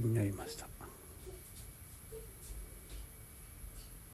になりました。